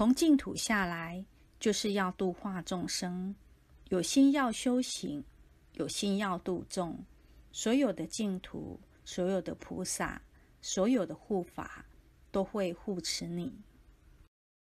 从净土下来就是要度化众生。有心要修行有心要度众。所有的净土所有的菩萨所有的护法都会护持你。